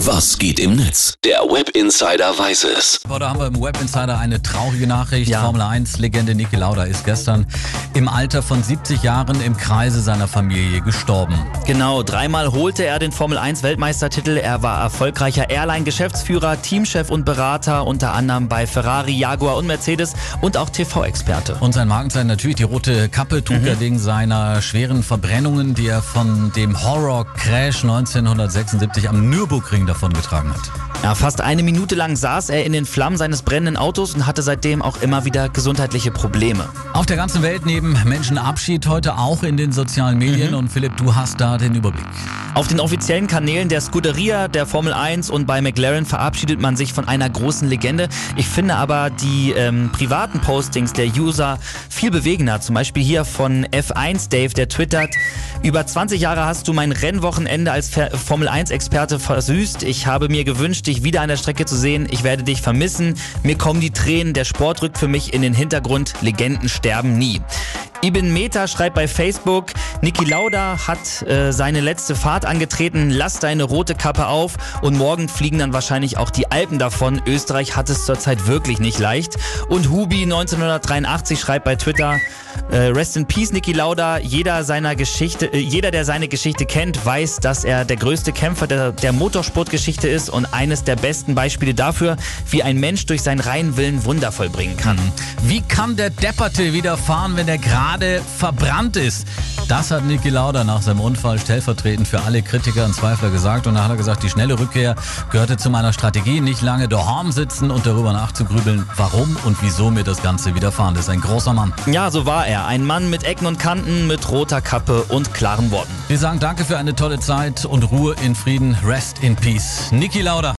Was geht im Netz? Der Web Insider weiß es. Heute haben wir im Web Insider eine traurige Nachricht. Ja. Formel 1-Legende Niki Lauda ist gestern im Alter von 70 Jahren im Kreise seiner Familie gestorben. Genau, dreimal holte er den Formel 1-Weltmeistertitel. Er war erfolgreicher Airline-Geschäftsführer, Teamchef und Berater, unter anderem bei Ferrari, Jaguar und Mercedes und auch TV-Experte. Und sein Markenzeichen natürlich die rote Kappe trug mhm. er wegen seiner schweren Verbrennungen, die er von dem Horror-Crash 1976 am Nürburgring davongetragen hat. Ja, fast eine Minute lang saß er in den Flammen seines brennenden Autos und hatte seitdem auch immer wieder gesundheitliche Probleme. Auf der ganzen Welt nehmen Menschen Abschied heute auch in den sozialen Medien mhm. und Philipp, du hast da den Überblick. Auf den offiziellen Kanälen der Scuderia, der Formel 1 und bei McLaren verabschiedet man sich von einer großen Legende. Ich finde aber die ähm, privaten Postings der User viel bewegender. Zum Beispiel hier von F1 Dave, der twittert, über 20 Jahre hast du mein Rennwochenende als Formel 1 Experte versüßt. Ich habe mir gewünscht, dich wieder an der Strecke zu sehen. Ich werde dich vermissen. Mir kommen die Tränen. Der Sport rückt für mich in den Hintergrund. Legenden sterben nie. Ibn Meta schreibt bei Facebook, Niki Lauda hat äh, seine letzte Fahrt angetreten, lass deine rote Kappe auf und morgen fliegen dann wahrscheinlich auch die Alpen davon. Österreich hat es zurzeit wirklich nicht leicht. Und Hubi 1983 schreibt bei Twitter, äh, Rest in Peace Niki Lauda, jeder seiner Geschichte, äh, jeder der seine Geschichte kennt, weiß, dass er der größte Kämpfer der, der Motorsportgeschichte ist und eines der besten Beispiele dafür, wie ein Mensch durch seinen reinen Willen Wunder vollbringen kann. Wie kann der Depperte wieder fahren, wenn er gerade gerade verbrannt ist. Das hat Niki Lauda nach seinem Unfall stellvertretend für alle Kritiker und Zweifler gesagt. Und da hat er gesagt, die schnelle Rückkehr gehörte zu meiner Strategie, nicht lange daheim sitzen und darüber nachzugrübeln, warum und wieso mir das Ganze widerfahren ist. Ein großer Mann. Ja, so war er. Ein Mann mit Ecken und Kanten, mit roter Kappe und klaren Worten. Wir sagen danke für eine tolle Zeit und Ruhe in Frieden. Rest in Peace. Niki Lauda.